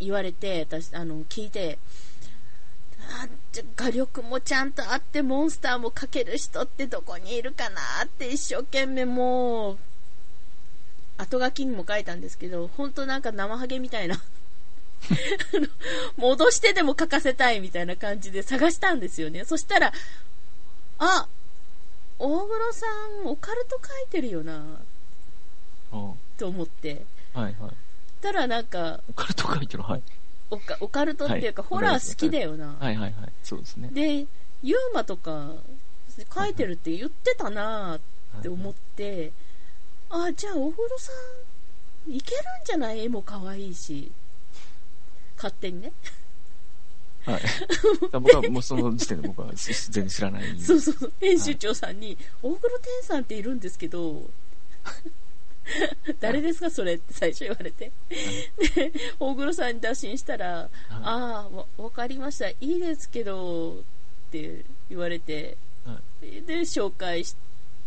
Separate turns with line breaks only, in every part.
言われて、私、あの、聞いて、あ画力もちゃんとあってモンスターも描ける人ってどこにいるかなって一生懸命もう後書きにも書いたんですけど本当なんか生ハゲみたいな戻してでも書かせたいみたいな感じで探したんですよね。そしたらあ大黒さんオカルト書いてるよなと思って。
はいはい
たらなんか
オカルト書いてるはい
オカオカルトっていうか、はい、ホラー好きだよな。
はいはいはい。そうですね。
で、ユーマとか書いてるって言ってたなって思って、はいはい、あ、じゃあ大黒さん、いけるんじゃない？絵も可愛いし。勝手にね。
はい。僕はもうその時点で僕は全然知らない。
そうそうそう。編集長さんに、はい、大黒天さんっているんですけど、誰ですかそれって最初言われて。で、大黒さんに打診したら、ああ、わかりました。いいですけど、って言われて、で、紹介し、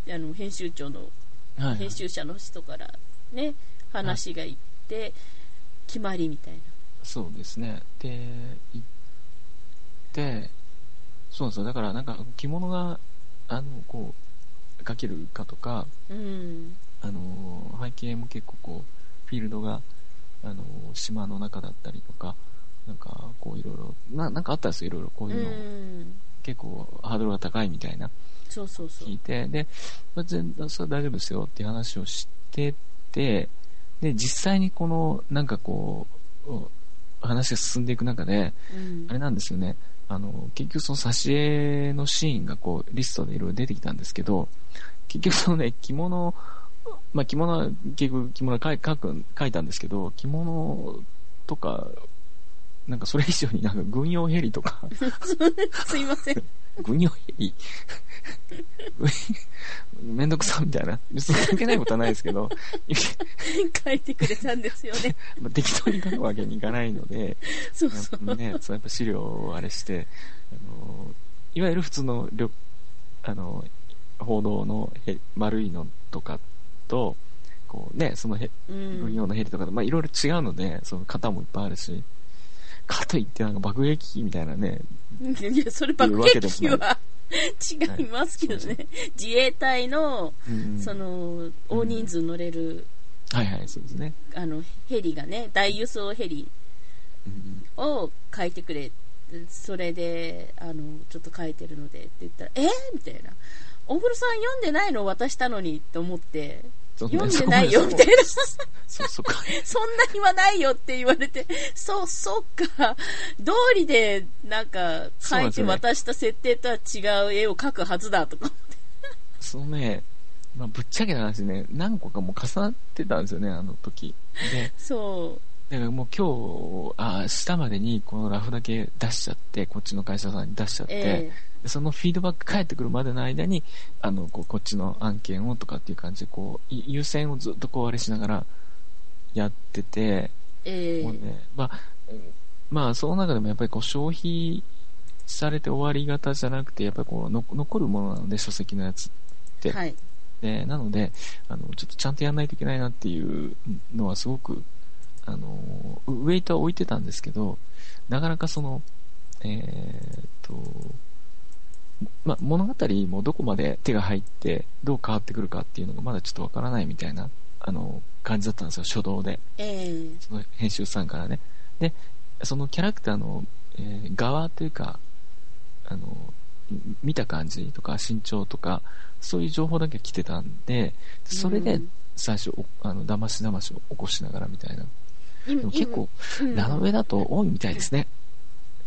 あの、編集長の、編集者の人からね、話がいって、決まりみたいな。
そうですね。で、行って、そうですよ。だからなんか着物が、あの、こう、かけるかとか、
うん、
景も結構こうフィールドが、あの島の中だったりとかなんかこういろいろななんかあったんですよいろいろこういうの、結構ハードルが高いみたいな。
そうそうそう。
聞いてで、まあ、全然それは大丈夫ですよっていう話をしててで実際にこのなんかこう話が進んでいく中で、うん、あれなんですよね。あの結局その挿絵のシーンがこうリストでいろいろ出てきたんですけど結局そのね着物まあ、着物は結局着物書書く書いたんですけど着物とかなんかそれ以上になんか軍用ヘリとか。
すいません。
軍用ヘリ？めんどくさみたいな。別に関係ないことはないですけど。
書いてくれたんですよね。
まあ適当に書くわけにいかないので。
そうそう。
ねそうやっぱ資料をあれしてあのいわゆる普通のあの報道の丸いのとかと、こうね、そのへ、軍用のヘリとか、まあいろいろ違うので、その型もいっぱいあるし、かといってなんか爆撃機みたいなね。
いや、それ爆撃機は 違いますけどね。自衛隊の、うんその、大人数乗れる、うん、
はいはい、そうですね。
あの、ヘリがね、大輸送ヘリを書いてくれ。それで、あの、ちょっと書いてるのでって言ったら、えー、みたいな。大黒さん読んでないの？渡したのにって思って、読んで ないよみたいな。そそ そんな暇ないよって言われて、そう、そっか、通りでなんか書いて渡した設定とは違う絵を描くはずだとか。
そのね、まあ、ぶっちゃけな話ね、何個かもう重なってたんですよね、あの時。で、
そう。
だからもう今日、あ、下までにこのラフだけ出しちゃって、こっちの会社さんに出しちゃって、えーそのフィードバック返ってくるまでの間に、あの、こう、こっちの案件をとかっていう感じで、こう、優先をずっとこう、あれしながらやってて、
えー、もうね、
まあ、まあ、その中でもやっぱりこう、消費されて終わり型じゃなくて、やっぱりこう、の残るものなので、書籍のやつって。
はい。
で、なので、あの、ちょっとちゃんとやんないといけないなっていうのはすごく、あの、ウェイトは置いてたんですけど、なかなかその、えー、っと、ま物語もどこまで手が入ってどう変わってくるかっていうのがまだちょっとわからないみたいなあの感じだったんですよ初動で、
えー、
その編集さんからね。でそのキャラクターの、えー、側というかあの見た感じとか身長とかそういう情報だけ来てたんでそれで最初、うん、あの騙し騙しを起こしながらみたいなでも結構、ラノベだと多いみたいですね、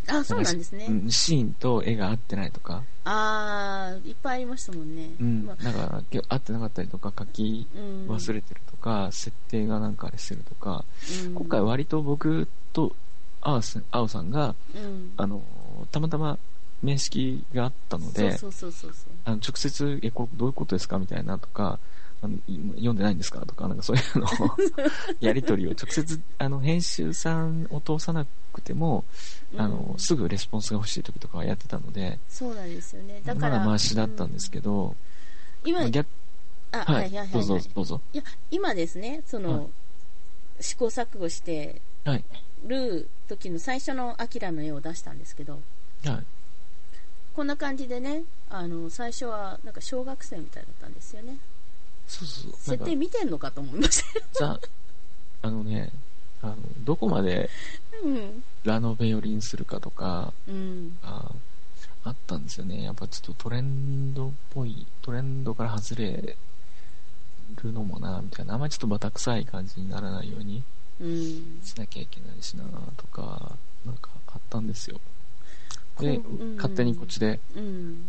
あ、そうなんですね。
シーンと絵が合ってないとか。
ああ、いっぱいありましたもんね。
うん。だから、合ってなかったりとか、書き忘れてるとか、うん、設定がなんかあれしてるとか、うん、今回割と僕と青さんさんが、うん、あの、たまたま面識があったので、
そうそうそうそう。
あの直接、え、これどういうことですかみたいなとか、あの読んでないんですか？とか、なんかそういうの やり取りを直接、あの、編集さんを通さなくても、うん、あの、すぐレスポンスが欲しい時とかはやってたので、
そうなんですよね。だから。
まだマだったんですけど、
うん、今、あ、はい、はい、はい、
どうぞ、どうぞ。
いや、今ですね、その、はい、試行錯誤して、
はい。
る時の最初のアキラの絵を出したんですけど、
はい。
こんな感じでね、あの、最初は、なんか小学生みたいだったんですよね。
そうそう
設定見てんのかと思いました。
じあのねあのどこまでラノベ寄りにするかとか、
うん、
ああったんですよね。やっぱちょっとトレンドっぽいトレンドから外れるのもなみたいな。あんまりちょっとバタ臭い感じにならないようにしなきゃいけないしなとか、うん、なんかあったんですよ。で、
うん、
勝手にこっちで、
うん、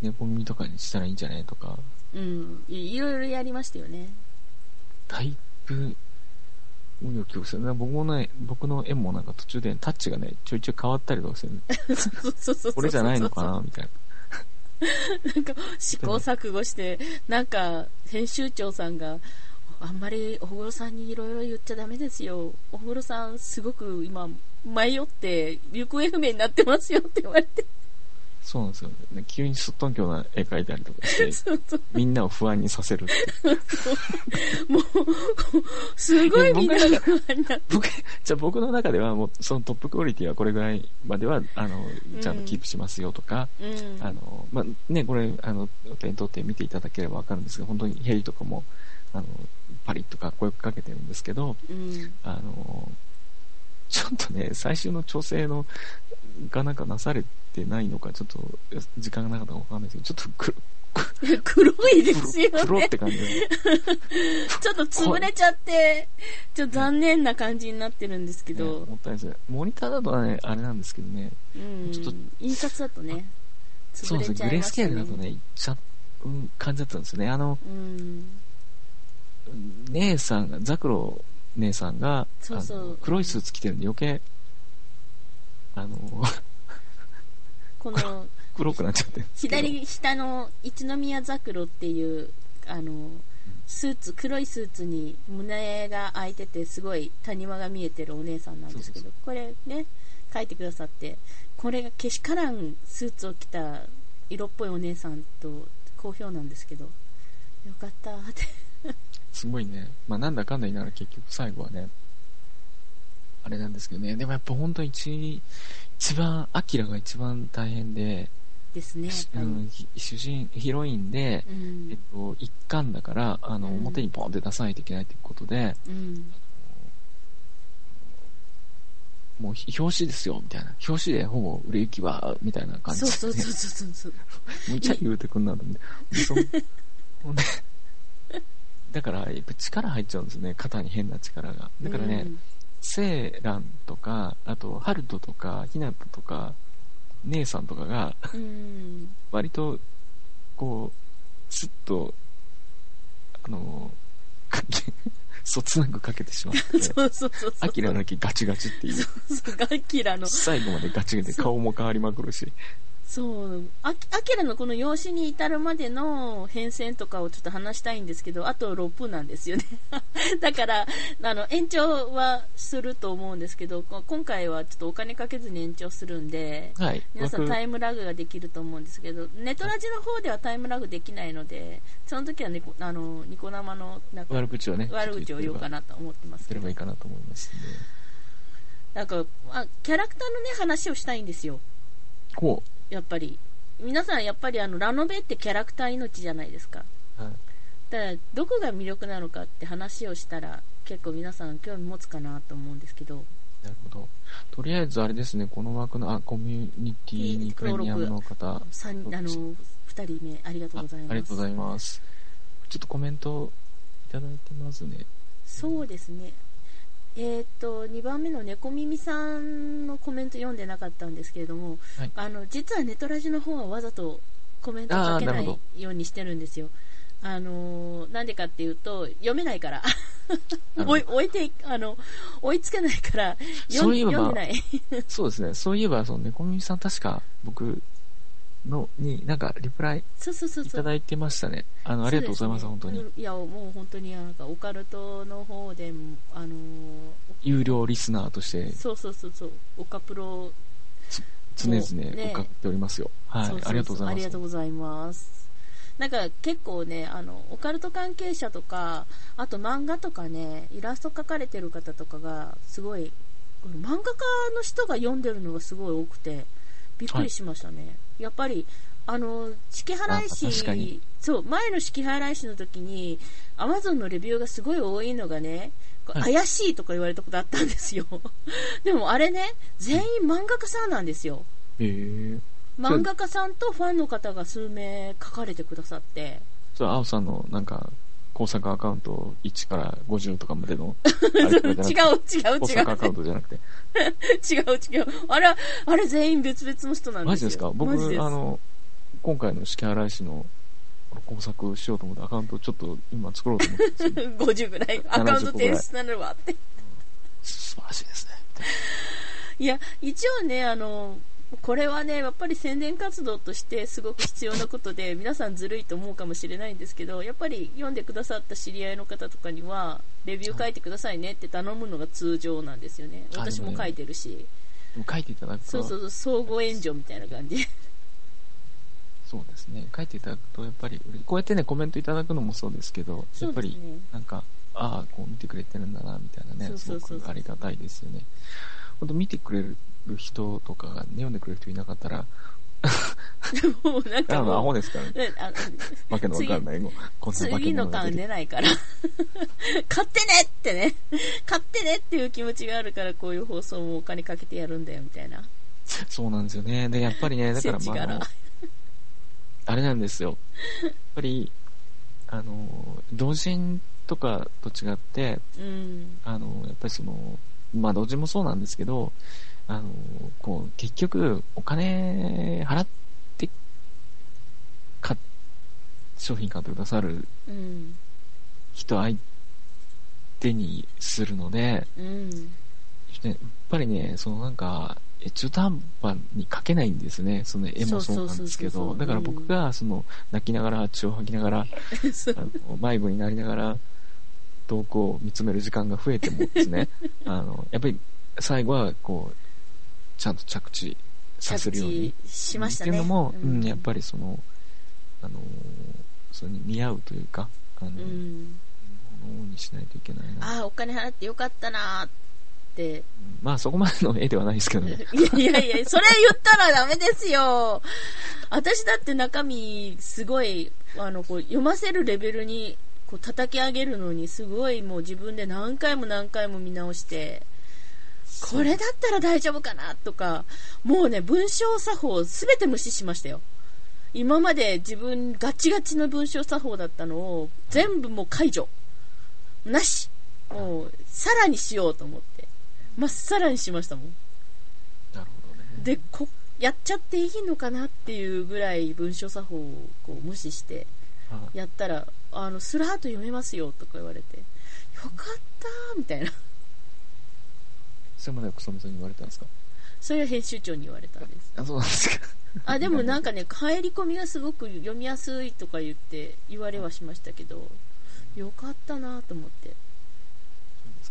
猫耳とかにしたらいいんじゃねとか
うん、いろいろやりましたよね。
だいぶ、運を記憶する。僕もね、僕の絵もなんか途中でタッチがね、ちょいちょい変わったりとかする、
ね。
これじゃないのかなみたいな。
なんか試行錯誤して、なんか編集長さんが、あんまり小黒さんにいろいろ言っちゃダメですよ。小黒さん、すごく今、迷って、行方不明になってますよって言われて。
そうなんですよね。急にすっとんきょうな絵描いたりとかして、みんなを不安にさせる
もう、すごいみんなが不安になって。
じゃあ僕の中では、もうそのトップクオリティはこれぐらいまでは、あの、ちゃんとキープしますよとか、
うん、
あの、まあ、ね、これ、あの、手に取って見ていただければわかるんですけど、本当にヘリとかも、あの、パリッとかっこよく描けてるんですけど、
うん、
あの、ちょっとね、最終の調整の、がなんかなされてないのか、ちょっと、時間がなかったかわかんないですけど、ちょっと黒、
黒いですよね
黒。って感じ。
ちょっと潰れちゃって、ちょっと残念な感じになってるんですけど。
ね、もったいないです。モニターだとね、あれなんですけどね。
うん。
ちょっと。
印刷だとね。
そうですね、グレースケールだとね、いっちゃう感じだったんですよね。あの、
うん、
姉さんが、ザクロ姉さんが
そうそう。
黒いスーツ着てるんで余計あの
この
黒くなっちゃって。
左下の一宮ザクロっていうあのスーツ黒いスーツに胸が開いててすごい谷間が見えてるお姉さんなんですけどこれね書いてくださってこれがけしからんスーツを着た色っぽいお姉さんと好評なんですけどよかったって。
すごいね。まあ、なんだかんだ言いながら結局最後はね、あれなんですけどね。でもやっぱ本当一、一番、アキラが一番大変で、
ですね、
うん、主人、ヒロインで、
うん、
えっと、一巻だから、あの、表にポンって出さないといけないということで、
うん、
もう表紙ですよ、みたいな。表紙でほぼ売れ行きは、みたいな感じで、ね。
そうそうそうそうそう。
むちゃ言うてくんなと思って。んで、だから、やっぱ力入っちゃうんですね。肩に変な力が。だからね、うん、セーランとか、あと、ハルトとか、ひなたとか、姉さんとかが、
うん、
割と、こう、スッと、あの、かけ、そつなくかけてしまって、
そうそうそう
アキラだけガチガチっていう。
そうそう、アキラの。
最後までガチで顔も変わりまくるし。
そうあ、アキラのこの養子に至るまでの変遷とかをちょっと話したいんですけど、あと6分なんですよね。だから、あの、延長はすると思うんですけど、今回はちょっとお金かけずに延長するんで、
はい、
皆さんタイムラグができると思うんですけど、ネトラジの方ではタイムラグできないので、その時はね、あの、ニコ生のなんか
悪口をね、
悪口を言おうか
な
と思ってますけど。
ればいいかなと思います。
なんか、あキャラクターのね、話をしたいんですよ。
こう。
やっぱり。皆さんやっぱりあのラノベってキャラクター命じゃないですか、
はい、
だどこが魅力なのかって話をしたら結構皆さん興味持つかなと思うんですけど。
なるほど。とりあえずあれですねこの枠のあコミュニティにプレミアムの方。
あの2人目ありがとうございます。
ありがとうございます。ちょっとコメントいただいてますね。
そうですね。えーと、2番目の猫耳さんのコメント読んでなかったんですけれども、
はい、
あの実はネトラジの方はわざとコメントかけないようにしてるんですよ。あのなんでかっていうと、読めないから。追いいてあの追いつけないから読
そういえば そうですねそういえばその猫耳さん確か僕のに、なんか、リプライいただいてましたね。あの、ありがとうございます、本当に。
いや、もう本当に、なんか、オカルトの方で、あのー、
有料リスナーとして、
そうそうそうそう、オカプロ、
常々、
ね、
かっておりますよ。はい
そうそうそう、
ありがとうございます。
ありがとうございます。なんか結構ね、あの、オカルト関係者とか、あと漫画とかね、イラスト描かれてる方とかが、すごい、漫画家の人が読んでるのがすごい多くて、びっくりしましたね。はいやっぱり、あの、式払い師、そう、前の式払い師の時に、アマゾンのレビューがすごい多いのがね、怪しいとか言われたことあったんですよ。でもあれね、全員漫画家さんなんですよ。
へえ。
漫画家さんとファンの方が数名書かれてくださって。
それ、青さんのなんか、工作アカウント1から50とかまでの 違う違う違う。アカウントじゃなくて。
違う違う。あれあれ全員別々の人なんですよ。
マジですか？僕あの今回の式払い師の工作しようと思ってアカウントちょっと今作ろうと思って50
ぐらい。アカウント停止なるわって。
素晴らしいですね。
いや一応ねあのこれはね、やっぱり宣伝活動としてすごく必要なことで、皆さんずるいと思うかもしれないんですけど、やっぱり読んでくださった知り合いの方とかには、レビュー書いてくださいねって頼むのが通常なんですよね。私も書いてるし。
でも書いていただくと。
そうそうそう、相互援助みたいな感じ。
そうですね。書いていただくと、やっぱり、こうやってね、コメントいただくのもそうですけど、やっぱり、なんか、ああ、こう見てくれてるんだな、みたいなね、すごくありがたいですよね。本当見てくれる人とかが、ね、読んでくれる人いなかったら、
もうなんかもう。
アホですからね。わけのわかんない語。
次の巻出ないから。買ってねってね。買ってねっていう気持ちがあるから、こういう放送もお金かけてやるんだよ、みたいな。
そうなんですよね。で、やっぱりね、だからまあ、あれなんですよ。やっぱり、あの、同人とかと違って、
うん、
あの、やっぱりその、まあ、同時もそうなんですけど、あの、こう、結局、お金払ってか、商品買ってくださる人相手にするので、
うん、
やっぱりね、そのなんか、中途半端に書けないんですね。その絵もそうなんですけど。だから僕が、その、泣きながら、血を吐きながら、あの迷子になりながら、投稿を見つめる時間が増えてもですね、あの、やっぱり最後は、こう、ちゃんと着地させるように。
しましたね。
っていうのも、うん、やっぱりその、あの、それに見合うというか、あの、うん、ものにしないといけない
な。ああ、お金払ってよかったなって。
まあそこまでの絵ではないですけどね。
いやいやいや、それ言ったらダメですよ。私だって中身、すごい、あの、こう、読ませるレベルに、こう、叩き上げるのに、すごいもう自分で何回も何回も見直して、これだったら大丈夫かなとか、もうね、文章作法すべて無視しましたよ。今まで自分ガチガチの文章作法だったのを全部もう解除。なし。もう、さらにしようと思って。まっさらにしましたもん。
なるほどね。
で、こ、やっちゃっていいのかなっていうぐらい文章作法をこう無視して、やったら、あの、スラーっと読めますよとか言われて、よかったみたいな。
それまではクソみそに言われたんですか？
それは編集長に言われたんです。
あ、そうなんですか。
あ、でもなんかね、入り込みがすごく読みやすいとか言って、言われはしましたけど、よかったなと思って。
や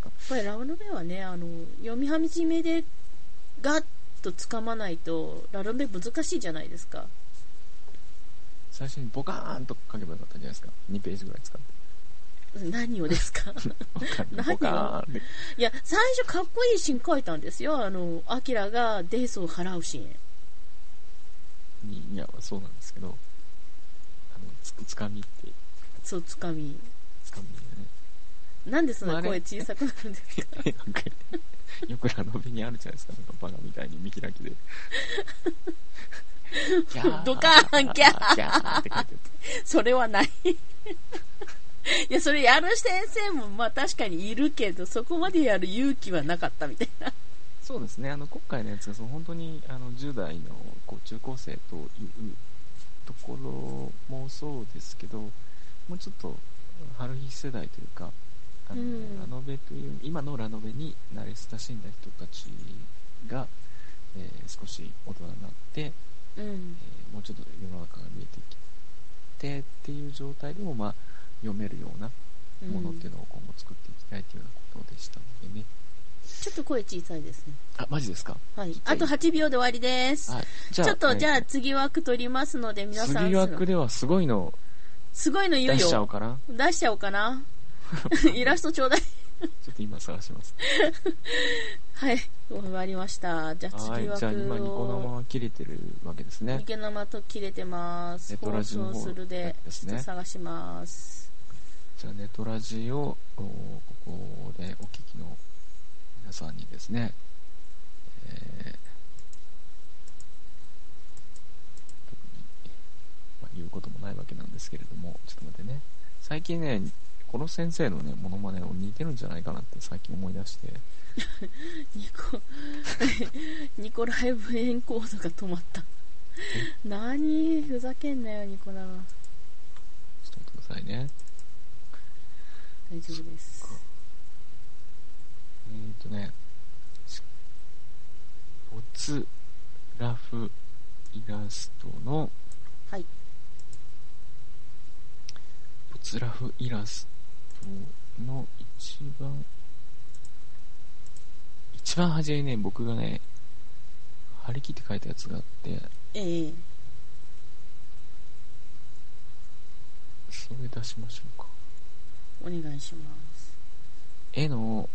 っ
ぱりラブノベはね、あの、読み始めで、ガッと掴まないと、ラノベ難しいじゃないですか。
最初にボカーンと書けばよかったんじゃないですか？2ページぐらい使って。
何をですか？何を？いや、最初かっこいいシーン書いたんですよ。あの、アキラがデースを払うシー
ン。いや、そうなんですけど、あの、つ、つかみって。
そう、つかみ。
つかみね。
なんでそんな声小さくなるんですか、
よくラノベにあるじゃないですか、なんかバカみたいに見開きで。
ドカーン、ギャーって書いてそれはない。いや、それやる先生も、まあ確かにいるけど、そこまでやる勇気はなかったみたいな。
そうですね、あの、今回のやつが、その本当に、あの、10代の、こう、中高生というところもそうですけど、もうちょっと、春日世代というか、あの、うん、ラノベという、今のラノベに慣れ親しんだ人たちが、えー、少し大人になって、
うん、え
ー、もうちょっと世の中が見えてきてっていう状態でも、まあ、読めるようなものっていうのを今後作っていきたいというようなことでしたのでね。
ちょっと声小さいですね。
あ、マジですか？
はい。あと8秒で終わりです。はい。ちょっと、じゃあ次枠取りますので、皆さん。
次枠ではすごいの
すごいの言うよ。
出しちゃおうかな
出しちゃおうかな。イラストちょうだい。
ちょっと今探します。
はい、終わりました。じゃあ
はい。
次枠
じゃあ今ニコ生
を。
は切れてるわけですね
ニ。ケ生と切れてます。放送するで、
ね
ちょっと探します。
じゃあネトラジをおここでお聞きの皆さんにですね、えー特に、まあ、言うこともないわけなんですけれども、ちょっと待ってね。最近ね、この先生のね、モノマネを似てるんじゃないかなって最近思い出して、
ニコ、ニコライブエンコードが止まった。何ふざけんなよ、ニコ生。
ちょっと待ってくださいね。
大丈夫です。
えーとね、ボツラフイラストの、
はい。
ボツラフイラストの一番、一番初めにね、僕がね、張り切って書いたやつがあって、
ええ
それ出しましょうか。
お願いします。
絵の、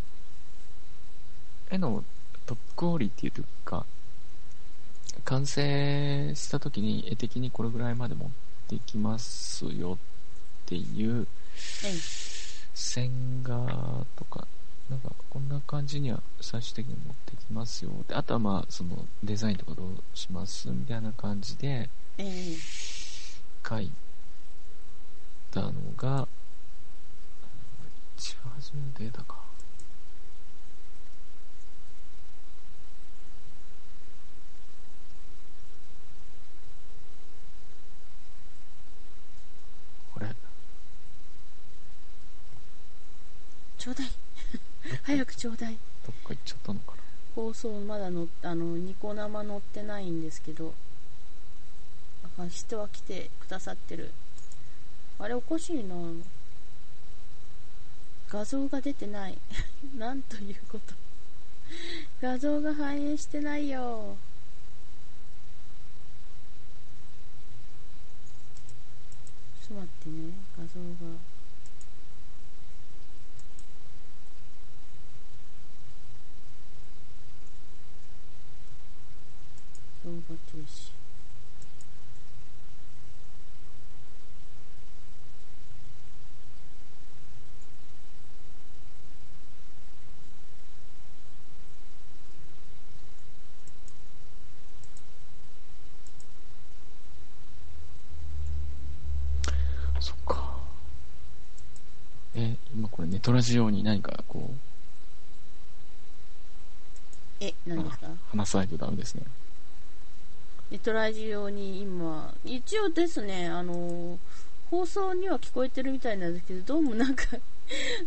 絵のトップクオリティというか、完成した時に絵的にこれぐらいまで持ってきますよっていう
ええ
線画とか、なんかこんな感じには最終的に持ってきますよ。であとはまあそのデザインとかどうしますみたいな感じで
ええ
書いたのが、一番初めのデータか。これ、
ちょうだい。早くちょうだい。
どっか行っちゃったのかな？
放送まだのあのニコ生載ってないんですけどあ人は来てくださってるあれおかしいな画像が出てない。なんということ。画像が反映してないよ。ちょっと待ってね。画像が。動画停止
そっか。え、今これネトラジオに何かこう、
え何ですか？
話さないとダメですね。
ネトラジオに今、一応ですね、あの、放送には聞こえてるみたいなんですけど、どうもなんか、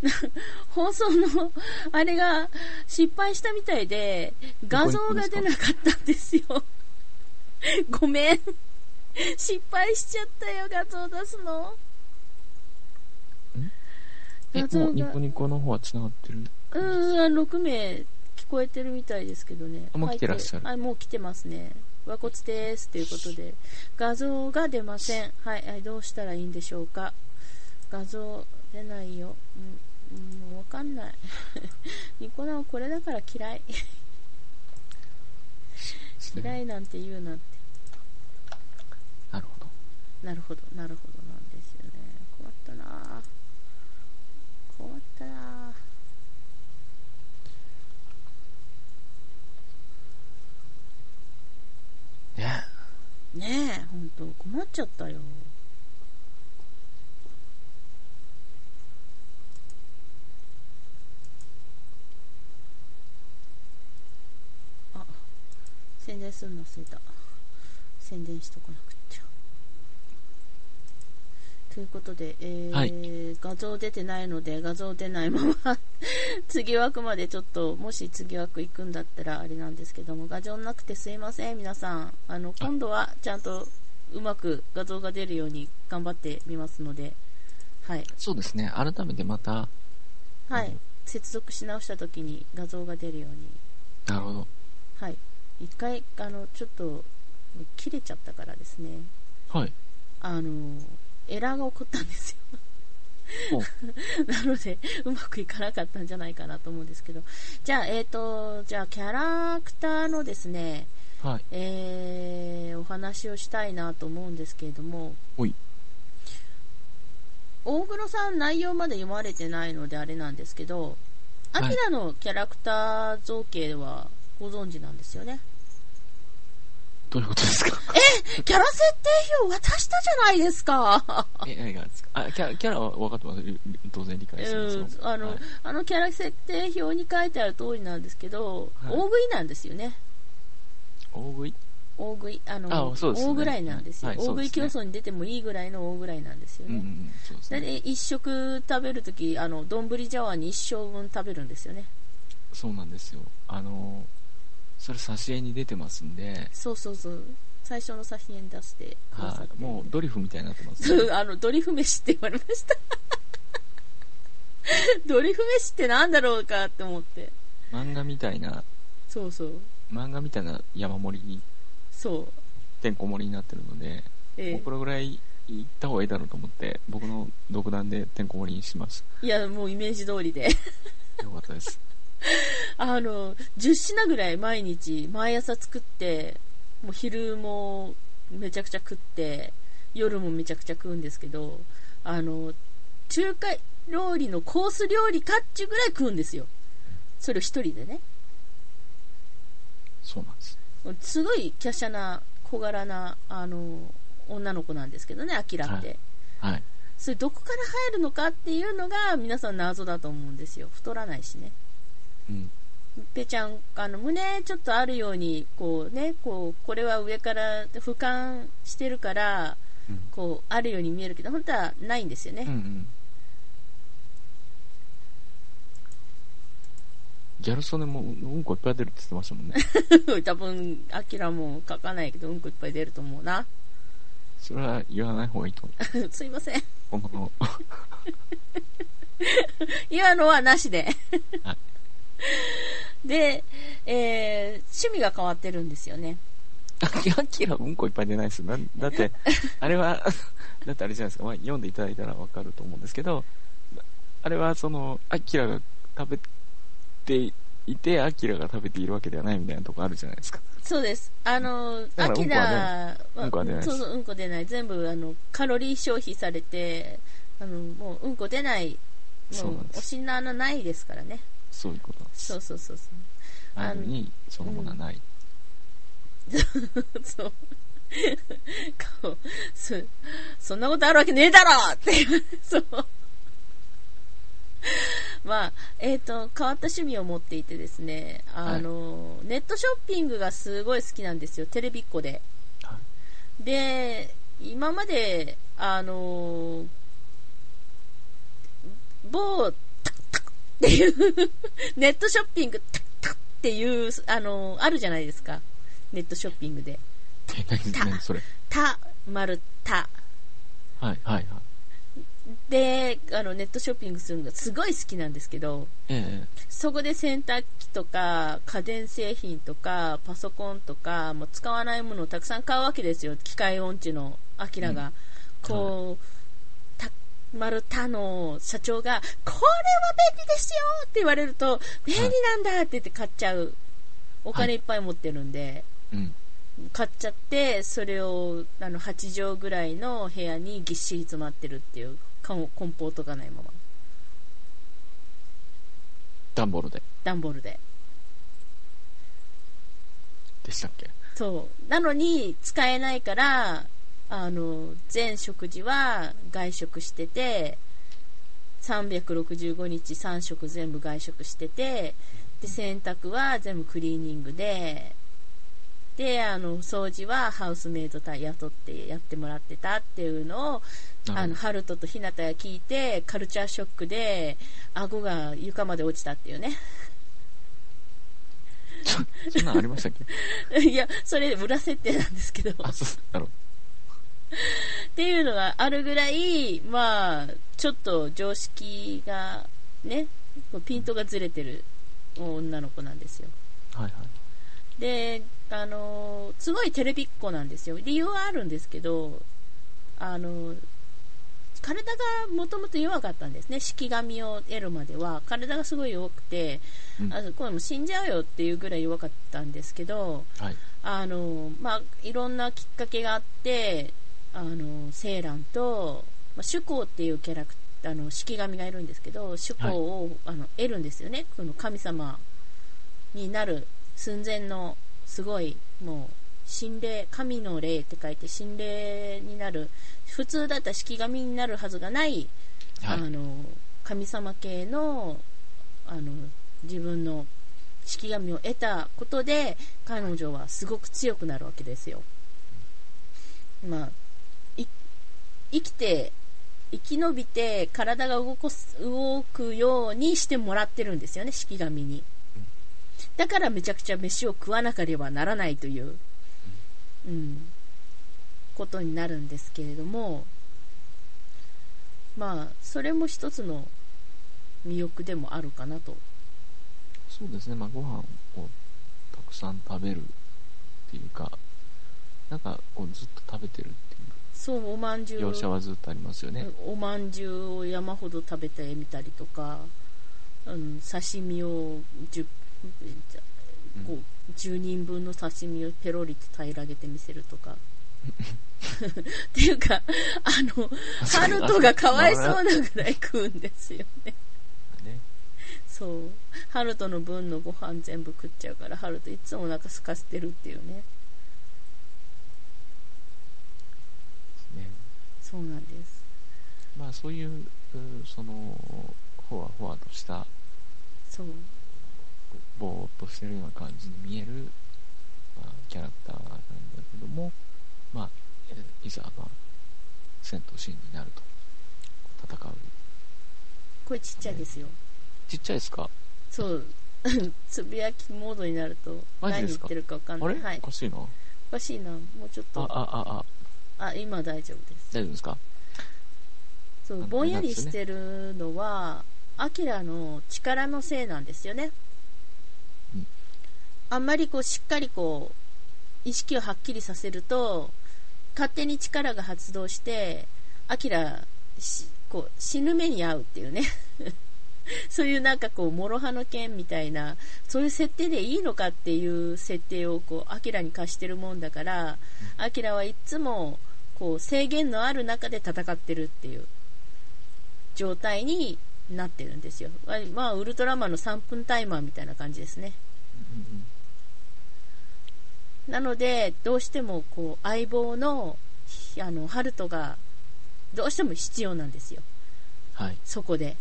な 放送の、あれが失敗したみたいで、画像が出なかったんですよ。ごめん。失敗しちゃったよ、画像出すの。
え、もうニコニコの方は繋がってる？
うーん、6名聞こえてるみたいですけどね。
あもう来てらっしゃる
はい、もう来てますね。和骨です。ということで、画像が出ません。はい、はい、どうしたらいいんでしょうか。画像出ないよ。うん、うんもうわかんない。ニコ生これだから嫌い。嫌いなんて言うなんて。
なるほど。
なるほど、なるほどなんですよね。困ったなぁなぁ
ね
ねえ、ほんと、困っちゃったよ。あ、宣伝するの忘れた。宣伝しとかなくっちゃ。ということで、えー
はい
画像出てないので、画像出ないまま、次枠までちょっと、もし次枠行くんだったらあれなんですけども、画像なくてすいません、皆さん。あの、今度はちゃんとうまく画像が出るように頑張ってみますので、はい。
そうですね。改めてまた、
はい
うん。
接続し直した時に画像が出るように、
なるほど。
はい。一回、あの、ちょっと、切れちゃったからですね。
はい。
あの、エラーが起こったんですよ。なので、うまくいかなかったんじゃないかなと思うんですけど。じゃあ、えっ、ー、と、じゃあ、キャラクターのですね、
はい、
えー、お話をしたいなと思うんですけれども、大黒さん内容まで読まれてないのであれなんですけど、アキラのキャラクター造形はご存知なんですよね？
どういうことですか？
えキャラ設定表渡したじゃないですか
え、何がですか？あ、キャラ、キャラは分かってます。当然理解してます。
うん、あの、はい、あのキャラ設定表に書いてある通りなんですけど、はい、大食いなんですよね。
大食い？
大食い、あの、あね、大ぐらいなんですよ、はいはい、大食い競争に出てもいいぐらいの大ぐらいなんですよね。うんうん、ね一食食べるとき、あの、丼茶碗に一生分食べるんですよね。
そうなんですよ。あの、それ挿絵に出てますんで。
そうそうそう。最初の挿絵に出して
はい、もうドリフみたいになってます、
ね、あの、ドリフ飯って言われました。ドリフ飯ってなんだろうかって思って。
漫画みたいな。
そうそう。
漫画みたいな山盛りに。
そう。
てんこ盛りになってるので、ええ、もうこれぐらい行った方がいいだろうと思って、僕の独断でてんこ盛りにします。
いや、もうイメージ通りで。
よかったです。
あの、10品ぐらい毎日、毎朝作って、もう昼もめちゃくちゃ食って、夜もめちゃくちゃ食うんですけど、あの、中華料理のコース料理かっちゅうぐらい食うんですよ。それを一人でね。
そうなんです。
すごい華奢な、小柄な、あの、女の子なんですけどね、アキラって。
はい。はい、
それどこから入るのかっていうのが皆さん謎だと思うんですよ。太らないしね。
うん。
ぺちゃん、あの、胸ちょっとあるように、こうね、こう、これは上から俯瞰してるから、うん、こう、あるように見えるけど、本当はないんですよね。
うんうんギャル曽根もうんこいっぱい出るって言ってましたもんね。
多分、アキラも書かないけど、うんこいっぱい出ると思うな。
それは言わない方がいいと
思う。すいません。
この
今のはなしで。で、えー、趣味が変わってるんですよね。
アキラうんこいっぱい出ないですよ。だって、あれは、だってあれじゃないですか、まあ、読んでいただいたらわかると思うんですけど、あれはその、アキラが食べていて、アキラが食べているわけではないみたいなとこあるじゃないですか。
そうです。あの、アキラは、
うんこは出ない。
そうそう、うんこ出ない。全部、あの、カロリー消費されて、あの、もう、うんこ出ない、もう、おしな穴ないですからね。
そういうことなんです。
そうそうそうそう。
あのに、そのものはない。
うん、そう。顔、そ、そんなことあるわけねえだろって、そう。まあ、えっ、ー、と、変わった趣味を持っていてですね、あの、はい、ネットショッピングがすごい好きなんですよ、テレビっ子で。はい、で、今まで、あの、某、っていう ネットショッピング、タッタッっていう、あの、あるじゃないですか。ネットショッピングで。
え、何、何それ？
た。
はい、はい、はい。
で、あの、ネットショッピングするのがすごい好きなんですけど、
ええ、
そこで洗濯機とか、家電製品とか、パソコンとか、もう使わないものをたくさん買うわけですよ。機械音痴のアキラが。うん、こう、はいた、丸太の社長が、これは便利ですよって言われると、便利なんだって言って買っちゃう。お金いっぱい持ってるんで。
はい、うん。
買っちゃってそれをあの8畳ぐらいの部屋にぎっしり詰まってるっていう梱包とかないまま。
段ボールで。
段ボールで。
でしたっけ？
そう。なのに使えないからあの全食事は外食してて365日3食全部外食しててで洗濯は全部クリーニングでであの掃除はハウスメイド雇ってやってもらってたっていうのをあのハルトと日向が聞いてカルチャーショックで顎が床まで落ちたっていうね。
そんなんありましたっ
け？いやそれ裏設定なんですけど。
あそうなる
っていうのがあるぐらいまあちょっと常識がねピントがずれてる女の子なんですよ。
はいはい。
であのすごいテレビっ子なんですよ。理由はあるんですけどあの体がもともと弱かったんですね。式神を得るまでは、体がすごい弱くて、うん、あこれも死んじゃうよっていうぐらい弱かったんですけど、はい、あの、まあ、いろんなきっかけがあって、あの、セーランと、まあ、主公っていうキャラクター、あの、式神がいるんですけど、主公を、はい、あの得るんですよね。この神様になる寸前の、すごい、もう、心霊、神の霊って書いて心霊になる、普通だったら式神になるはずがない、はい、あの、神様系の、あの、自分の式神を得たことで、彼女はすごく強くなるわけですよ。まあ、生きて、生き延びて体が動動くようにしてもらってるんですよね、式神に。だからめちゃくちゃ飯を食わなければならないといううん、ことになるんですけれども、まあ、それも一つの魅力でもあるかなと。
そうですね、まあ、ご飯をたくさん食べるっていうか、なんかこうずっと食べてるっ。
そう、おまんじゅう。
描写はずっとありますよね。
おまんじゅうを山ほど食べてみたりとか、うん、刺身を10、こう10人分の刺身をペロリと平らげてみせるとか。っていうか、あの、ハルトがかわいそうなぐらい食うんですよね。ねそう。ハルトの分のご飯全部食っちゃうから、ハルトいつもお腹空かせてるっていうね。ねそうなんです。
まあそういう、その、ほわほわとした、
そう。
ぼーっとしてるような感じに見える、まあ、キャラクターなんだけども、まあ、いざ、まあ、戦闘シーンになると、戦う。
これちっちゃいですよ。
ちっちゃいですか？
そう。つぶやきモードになると、何言ってるか分かんない。あ
れ、はい、おかしいな。お
かしいな。もうちょっと。
あ、あ、あ、
あ。あ、今大丈夫です。
大丈夫ですか？
そう、ぼんやりしてるのは、アキラの力のせいなんですよね。あんまりこうしっかりこう意識をはっきりさせると勝手に力が発動してアキラこう死ぬ目に遭うっていうね そういうなんかこう諸刃の剣みたいなそういう設定でいいのかっていう設定をこうアキラに貸してるもんだからアキラはいつもこう制限のある中で戦ってるっていう状態になってるんですよ。まあ、ウルトラマンの3分タイマーみたいな感じですね。なので、どうしてもこう相棒のあのハルトがどうしても必要なんですよ。
はい。
そこで。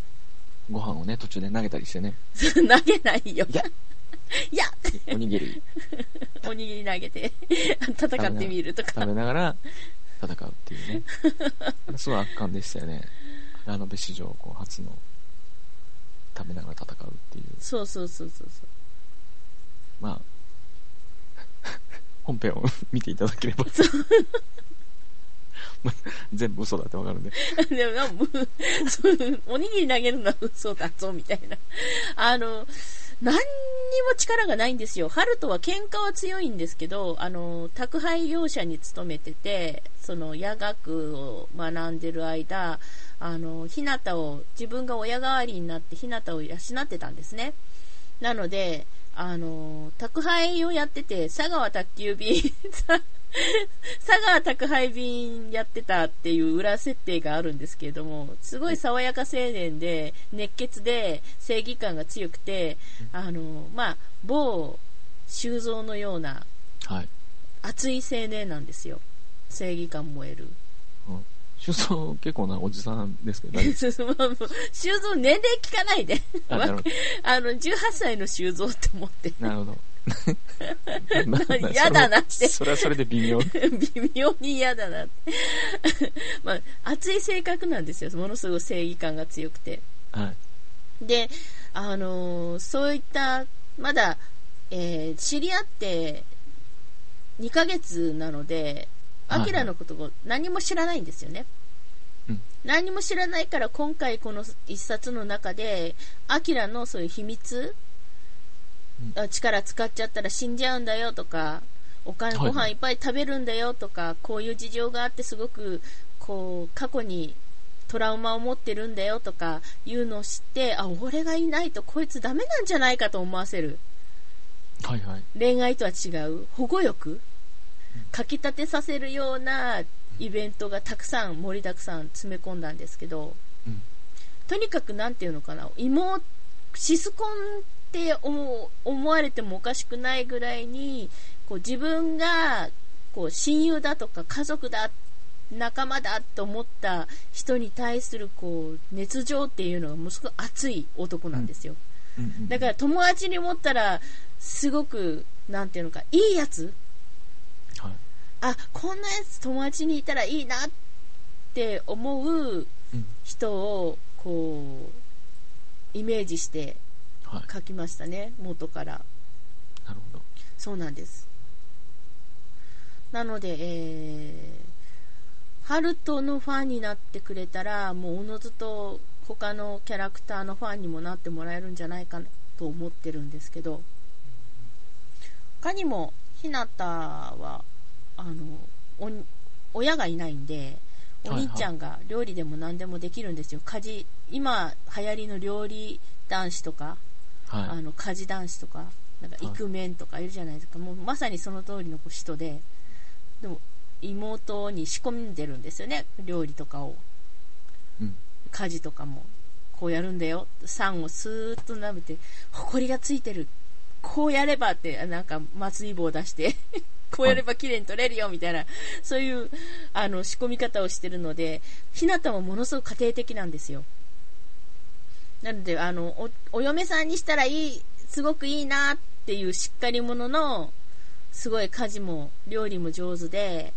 ご飯をね、途中で投げたりしてね。
投げないよ。
いや。
いや
おにぎり。
おにぎり投げて、戦ってみるとか。
食べながら戦うっていうね。すごい圧巻でしたよね。ラノベ史上こう初の食べながら戦うっていう。
そうそうそうそうそう。
まあ、本編を 見ていただければ。全部嘘だってわかるんで。
でも、おにぎり投げるのは嘘だぞ、みたいな。あの、何にも力がないんですよ。ハルトは喧嘩は強いんですけど、あの、宅配業者に勤めてて、その、夜学を学んでる間、あの、ひなたを、自分が親代わりになってひなたを養ってたんですね。なので、あの、宅配をやってて、佐川宅急便 佐川宅配便やってたっていう裏設定があるんですけれども、すごい爽やか青年で、熱血で、正義感が強くて、あの、まあ、某修造のような、熱い青年なんですよ。正義感燃える。
修造結構なおじさんですけど、修 造
年齢聞かないで。ああの、18歳の修造って思って。
なるほど。
嫌だなって。
それはそれで微妙。
微妙に嫌だなって。まあ、熱い性格なんですよ。ものすごい正義感が強くて。
はい。
で、あのー、そういった、まだ、えー、知り合って2ヶ月なので、アキラのことを何も知らないんですよね。
うん、
何も知らないから今回この一冊の中で、アキラのそういう秘密、うん、力使っちゃったら死んじゃうんだよとか、お金、ご飯いっぱい食べるんだよとか、こういう事情があってすごく、こう、過去にトラウマを持ってるんだよとかいうのを知ってあ俺がいないとこいつダメなんじゃないかと思わせる。
はいはい。
恋愛とは違う。保護欲。かきたてさせるようなイベントがたくさん盛りだくさん詰め込んだんですけど、
うん。
とにかくなんていうのかな。妹シスコンって思思われてもおかしくないぐらいにこう自分がこう親友だとか家族だ仲間だと思った人に対するこう熱情っていうのがものすごく熱い男なんですよ、
うんうん。
だから友達に持ったらすごくなんていうのかいいやつ
はい。
あこんなやつ友達にいたらいいなって思う
うん。
人をこうイメージして
はい。
書きましたね元から。
なるほど。
そうなんです。なのでえー、ハルトのファンになってくれたらもうおのずと他のキャラクターのファンにもなってもらえるんじゃないかなと思ってるんですけど他にもひなたはあのお親がいないんでお兄ちゃんが料理でも何でもできるんですよ。家事今流行りの料理男子とかあ
はい。
の家事男子とかなんかイクメンとかいるじゃないですか、もうまさにその通りの人ででも妹に仕込んでるんですよね。料理とかを。
うん。
家事とかも。こうやるんだよ。酸をスーッと舐めてほこりがついてる。こうやればってなんか松井棒を出して こうやれば綺麗に取れるよみたいな。そういうあの仕込み方をしてるのでひなたもものすごく家庭的なんですよなのであのおお嫁さんにしたらいいすごくいいなっていうしっかり者のすごい家事も料理も上手で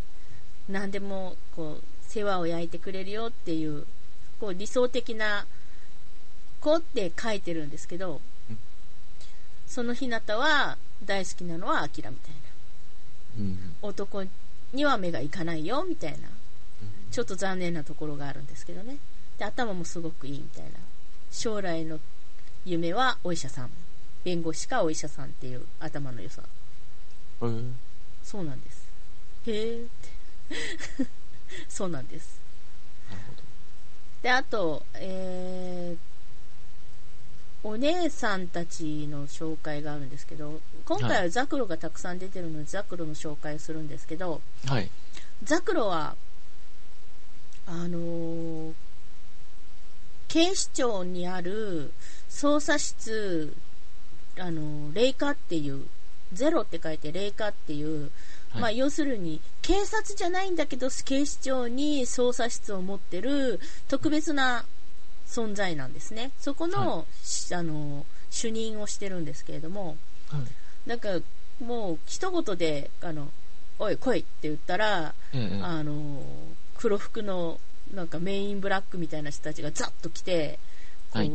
何でもこう世話を焼いてくれるよっていうこう理想的な子って書いてるんですけど、
うん
そのひなたは大好きなのはアキラみたいな。
うん。
男には目がいかないよみたいな。ちょっと残念なところがあるんですけどね。で頭もすごくいいみたいな将来の夢はお医者さん。弁護士かお医者さんっていう頭の良さ。そうなんです。へえって。そうなんです。
なるほど。
であとえーお姉さんたちの紹介があるんですけど今回はザクロがたくさん出てるので、ザクロの紹介をするんですけど
はい。
ザクロはあのー警視庁にある捜査室あのーレイカっていうゼロって書いてレイカっていう、
はい
まあ、要するに警察じゃないんだけど警視庁に捜査室を持ってる特別な存在なんですねそこの,し、あの主任をしてるんですけれども
はい。
なんかもう一言で「あのおい来い」って言ったら
ええ。
あの黒服のなんかメインブラックみたいな人たちがザッと来てこう、
はい。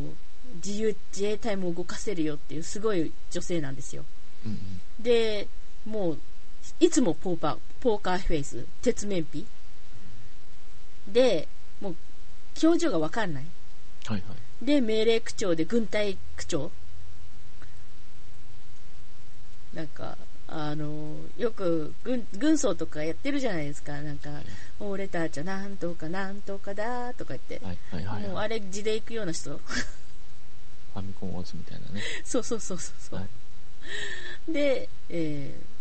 自由自衛隊も動かせるよっていうすごい女性なんですよ。
うんうん。
でもういつもポーパーポーカーフェイス鉄面皮。でもう表情が分かんない。
はいはい。
で命令区長で軍隊区長なんかあのよく軍軍曹とかやってるじゃないですかなんか「俺たちはなんとかなんとかだ」とか言って、
はいはいはいはい。
もうあれ字で行くような人
ファミコンオズみたいなね。
そうそうそうそうそう、
はい。
で、えー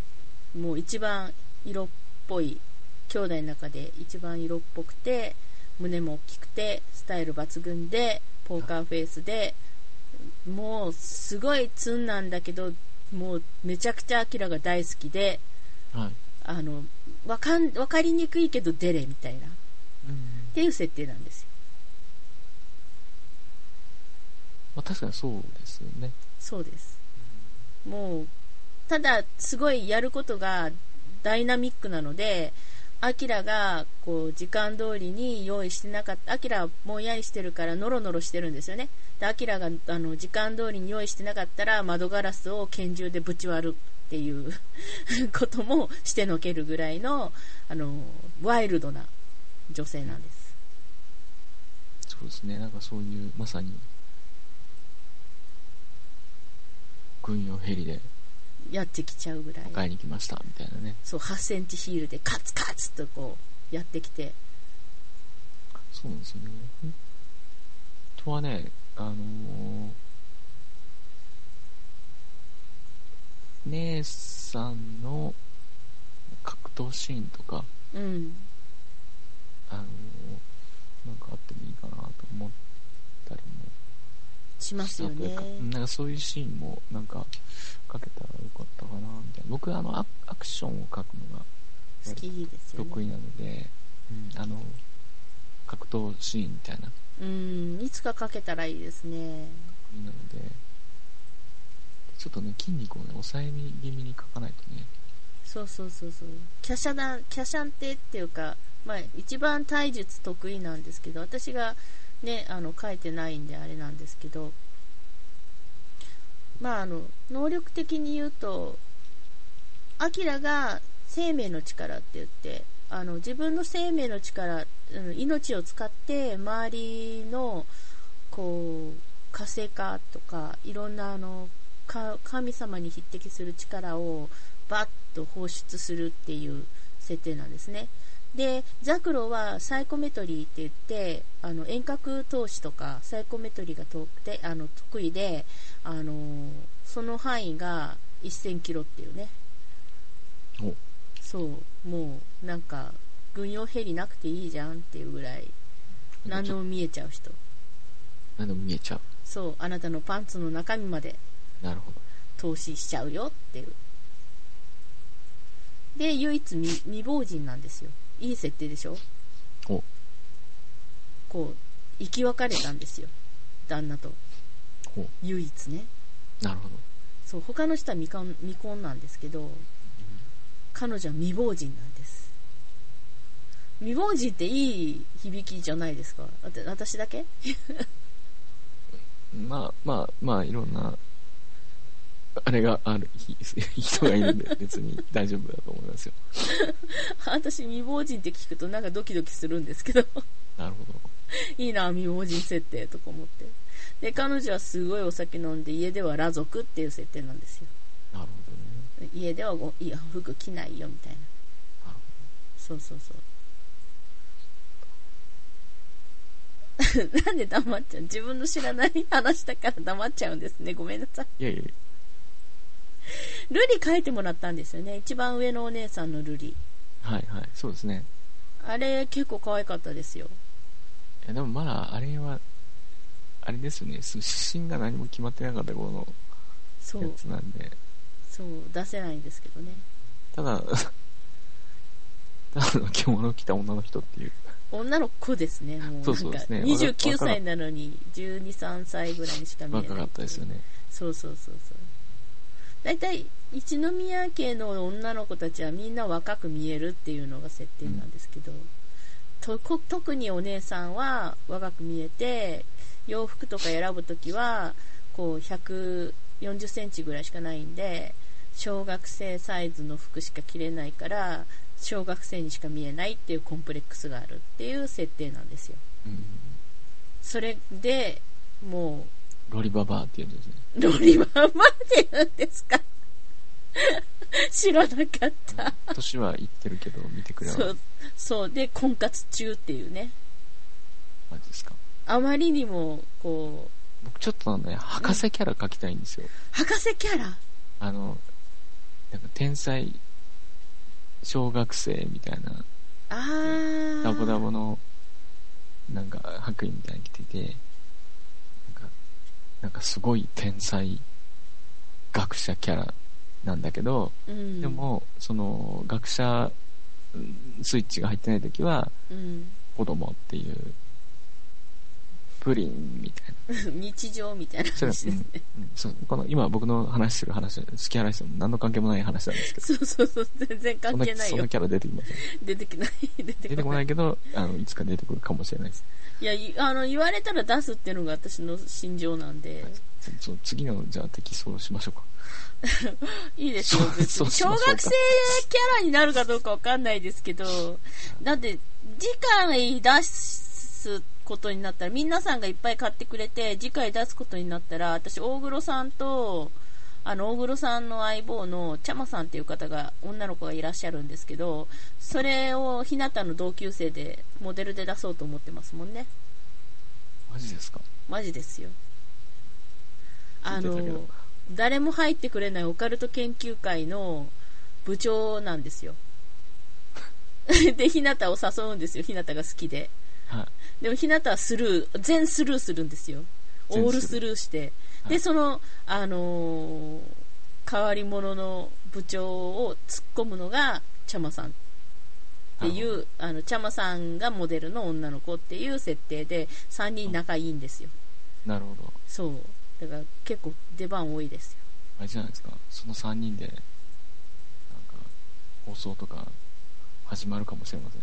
もう一番色っぽい兄弟の中で一番色っぽくて胸も大きくてスタイル抜群でポーカーフェイスでもうすごいツンなんだけどもうめちゃくちゃアキラが大好きで
はい。
あのわかんわかりにくいけどデレみたいなっ
うん。
ていう設定なんですよ
まあ確かにそうですよね。
そうですもうただすごいやることがダイナミックなのでアキラがこう時間通りに用意してなかったアキラはぼんやりしてるからノロノロしてるんですよねでアキラがあの時間通りに用意してなかったら窓ガラスを拳銃でぶち割るっていう こともしてのけるぐらいのあのワイルドな女性なんです
そうですね。なんかそういう、まさに、軍用ヘリで
やってきちゃうぐらい
迎えに来ました、みたいなね。
そう8センチヒールでカツカツとこうやってきて
そうなんですよね。本当はね、あのー姉さんの格闘シーンとか、
うん。
あのーなんかあってもいいかなと思ったりも
しますよね
なんかそういうシーンもなんかかけたらよかったかなみたいな。僕あのアアクションを描くのが
好きですよね。
得意なので、うん、あの、格闘シーンみたいな、
うん。いつかかけたらいいですね。
得意なので、ちょっとね、筋肉をね、抑え気味に描かないとね、
そうそうそうそう。華奢な、華奢ってっていうか、まあ、一番体術得意なんですけど、私がね、あの、書いてないんであれなんですけど、まあ、あの、能力的に言うと、アキラが生命の力って言って、あの、自分の生命の力、うん命を使って周りの、こう、活性化とか、いろんなあの、神様に匹敵する力をバッと放出するっていう設定なんですね。で、ザクロはサイコメトリーって言って、あの遠隔投資とかサイコメトリーがとであの得意で、あのその範囲が1000キロっていうね。
お
そう、もうなんか軍用ヘリなくていいじゃんっていうぐらい何でも見えちゃう人。
何でも見えちゃう。
そう、あなたのパンツの中身まで
なるほど。
投資しちゃうよっていう。で、唯一未未亡人なんですよ。いい設定でしょ？
お
こう、生き別れたんですよ。旦那と。唯一ね。
なるほど。
そう、他の人は未婚未婚なんですけど、彼女は未亡人なんです。未亡人っていい響きじゃないですか。だって私だけ？
まあまあまあ、いろんな、あれがあるひ人がいるんで、別に大丈夫だと思いますよ。
私未亡人って聞くとなんかドキドキするんですけど。
なるほど。
いいな、未亡人設定とか思って。で、彼女はすごいお酒飲んで、家では裸族っていう設定なんですよ。
なるほどね。
家ではごいや服着ないよ、みたいな。
なる
そうそうそう。なんで黙っちゃう？自分の知らない話だから黙っちゃうんですね。ごめんなさい。
いやいや
ルリ書いてもらったんですよね。一番上のお姉さんのルリ。
はいはい。そうですね。
あれ結構可愛かったですよ。
いやでもまだ、あれは、あれですよね。その指針が何も決まってなかった頃のやつなんで。
そう、出せないんですけどね。
ただ、ただの着物を着た女の人っていう。
女の子ですね、もう。
そうそうですね
なんか29歳なのに、12、3歳ぐらいにしか見えない。
若かったですよね。
そうそうそうそう。大体、一宮家の女の子たちはみんな若く見えるっていうのが設定なんですけど、とこ特にお姉さんは若く見えて、洋服とか選ぶときは、こう、140センチぐらいしかないんで、小学生サイズの服しか着れないから、小学生にしか見えないっていうコンプレックスがあるっていう設定なんですよ。
うん。
それで、もう、
ロリババアっていうんですね。
ロリバーマって言うんですか？知らなかった。
年は言ってるけど、見てくれ
そう、そう。で、婚活中っていうね。
マジですか？
あまりにも、こう、
僕ちょっとね、博士キャラ描きたいんですよ。
博士キャラ？
あの、なんか天才小学生みたいな、
あー。
ダボダボの、なんか白衣みたいに着てて、なんか、すごい天才学者キャラなんだけど、
うん。
で、も、その、学者うんスイッチが入ってない時は、
うん。
子供っていう、プリンみたいな。
日常みたいな話ですね。
うんうんそうこの今僕の話してる話、好き話と何の関係もない話なんですけど、
そうそうそう、全然関係ないよ
そんな。キャラ出てきません。
出てきない、出て
出てこ
こな。
ないいけど、あの、いつか出てくるかもしれないです。
いや、いあの、言われたら出すっていうのが私の心情なんで、
そそ次の、じゃあ適装しましょうか。
いいですよ、小学生キャラになるかどうかわかんないですけど、だって、次回出すことになったら、皆さんがいっぱい買ってくれて、次回出すことになったら、私、大黒さんと、あの、大黒さんの相棒のちゃまさんっていう方が、女の子がいらっしゃるんですけど、それをひなたの同級生で、モデルで出そうと思ってますもんね。
マジですか？
マジですよ。あの、誰も入ってくれないオカルト研究会の部長なんですよ。で、ひなたを誘うんですよ。ひなたが好きで。
はい。
でもひなたはスルー、全スルーするんですよ。オールスルーして。はい、で、その、あのー、変わり者の部長を突っ込むのが、ちゃまさんっていう、あの、ちゃまさんがモデルの女の子っていう設定で、3人仲いいんですよ。
なるほど。
そう。だから結構出番多いですよ。
あれじゃないですか、その3人で、なんか、放送とか始まるかもしれません。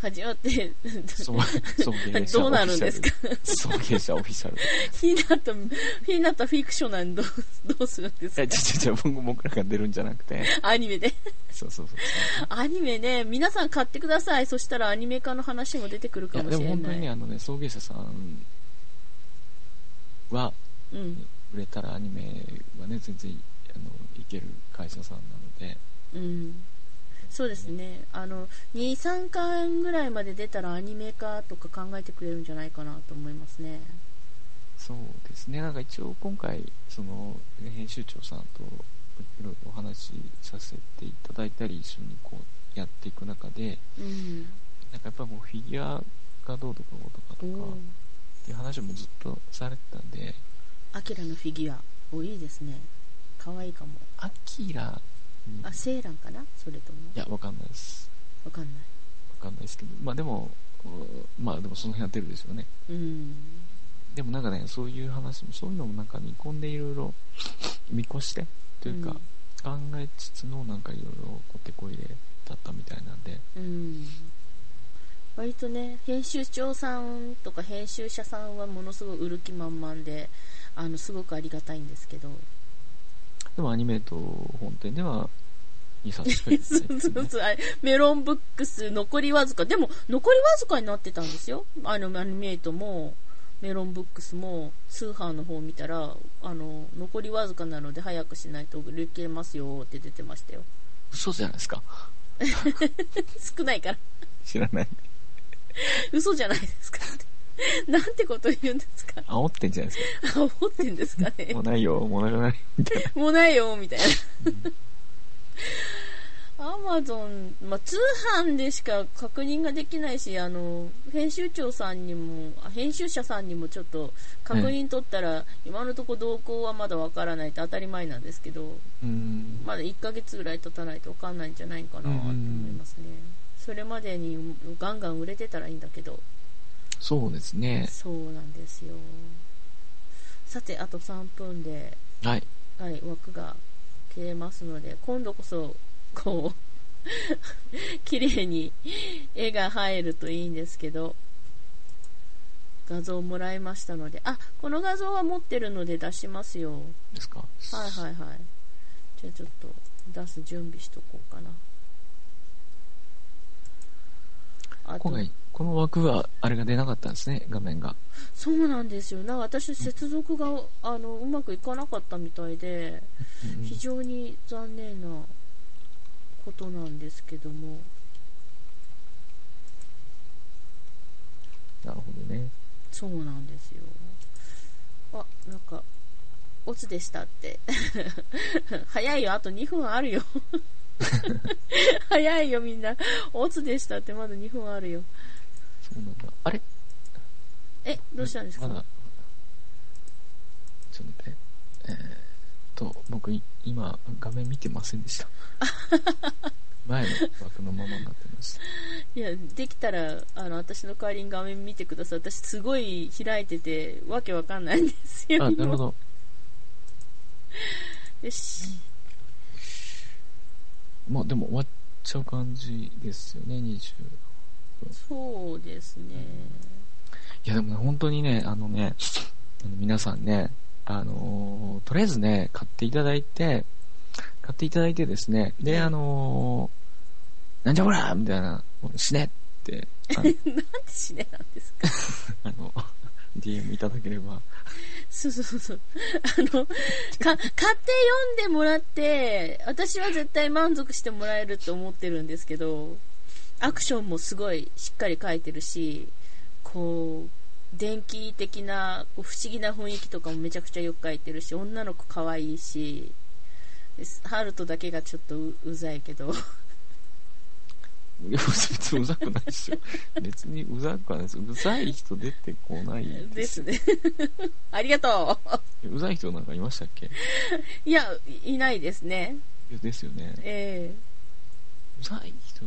始まって どうなるんですか？
送迎者オフィシャル。
ひなた、ひなたフィクショナルどう、どうするんですか？
いや、ちょちょ、僕らが出るんじゃなくて。
アニメで。
そうそうそう。
アニメね、皆さん買ってください。そしたらアニメ化の話も出てくるかもしれない。い
でも本当にね、あのね、送迎者さんは、うん、売れたらアニメはね、全然、あの、いける会社さんなので。
うん。そうですね。あの、2、3巻ぐらいまで出たらアニメ化とか考えてくれるんじゃないかなと思いますね。
そうですね。なんか一応今回、その、編集長さんといろいろお話しさせていただいたり、一緒にこうやっていく中で、うん、なんかやっぱもうフィギュアがどうとかどうとかとか、っていう話もずっとされてたんで。
アキラのフィギュア。お、いいですね。可愛いかも。
アキラ
あ、セーランかな？それとも。
いや、わかんないです。
わかんない。
わかんないですけど、まあでも、まあでもその辺は出るでしょうね。うん。でもなんかね、そういう話も、そういうのもなんか見込んでいろいろ見越して、というか、考えつつのなんかいろいろこってこいでだったみたいなんで。うん。
割とね、編集長さんとか編集者さんはものすごい売る気満々で、あの、すごくありがたいんですけど、
でもアニメート本店では2冊
そうそうそう。メロンブックス残りわずか。でも、残りわずかになってたんですよ。あの、アニメートも、メロンブックスも、スーハーの方見たら、あの、残りわずかなので早くしないと売り切れますよって出てましたよ。
嘘じゃないですか。
少ないから。
知らない。
嘘じゃないですか。なんてこと言うんですか
煽ってんじゃないですか。
煽ってんですかね。
もうないよ、もうなくない、みたいな。
もうないよ、みたいな。アマゾン、まあ、通販でしか確認ができないし、あの、編集長さんにも、編集者さんにもちょっと確認取ったら、今のところ動向はまだわからないって当たり前なんですけど、まだ1ヶ月ぐらい経たないとわかんないんじゃないかなと思いますね。それまでにガンガン売れてたらいいんだけど。
そうですね。
そうなんですよ。さて、あと3分で、
はい。
はい、枠が切れますので、今度こそ、こう 綺麗に絵が入るといいんですけど、画像もらいましたので、あ、この画像は持ってるので出しますよ。
ですか？
はいはいはい。じゃあちょっと出す準備しとこうかな。
今回、この枠は、あれが出なかったんですね、画面が。
そうなんですよ。な私、接続が、あの、うまくいかなかったみたいで、非常に残念なことなんですけども。
なるほどね。
そうなんですよ。あ、なんか、オツでしたって。早いよ、あと2分あるよ 早いよみんな。オツでしたってまだ2分あるよ。
そうなんだ。あれ？
え、どうしたんですか？まだ、
ちょっと待って。えー、っと、僕今画面見てませんでした。前の枠のままになってました。
いや、できたら、あの、私の代わりに画面見てください。私すごい開いてて、わけわかんないんですよ。
あ、なるほど。
よし。
まあでも終わっちゃう感じですよね、20
分。そうですね。
いやでもね、本当にね、あのね、あの皆さんね、あのー、とりあえずね、買っていただいて、買っていただいてですね、で、あのー、なんじゃこらみたいな、死ねって。
なんで死ねなんですか？
あの、DM いただければ。
そうそうそう。あの、か、買って読んでもらって、私は絶対満足してもらえると思ってるんですけど、アクションもすごいしっかり書いてるし、こう、電気的なこう不思議な雰囲気とかもめちゃくちゃよく書いてるし、女の子可愛いし、ハルトだけがちょっとうざいけど。
別にうざくないですよ。別にうざくはないです。うざい人出てこない
ですですね。ありがと
う。うざい人なんかいましたっけ？
いや、いないですね。
ですよね。
ええー、
うざい人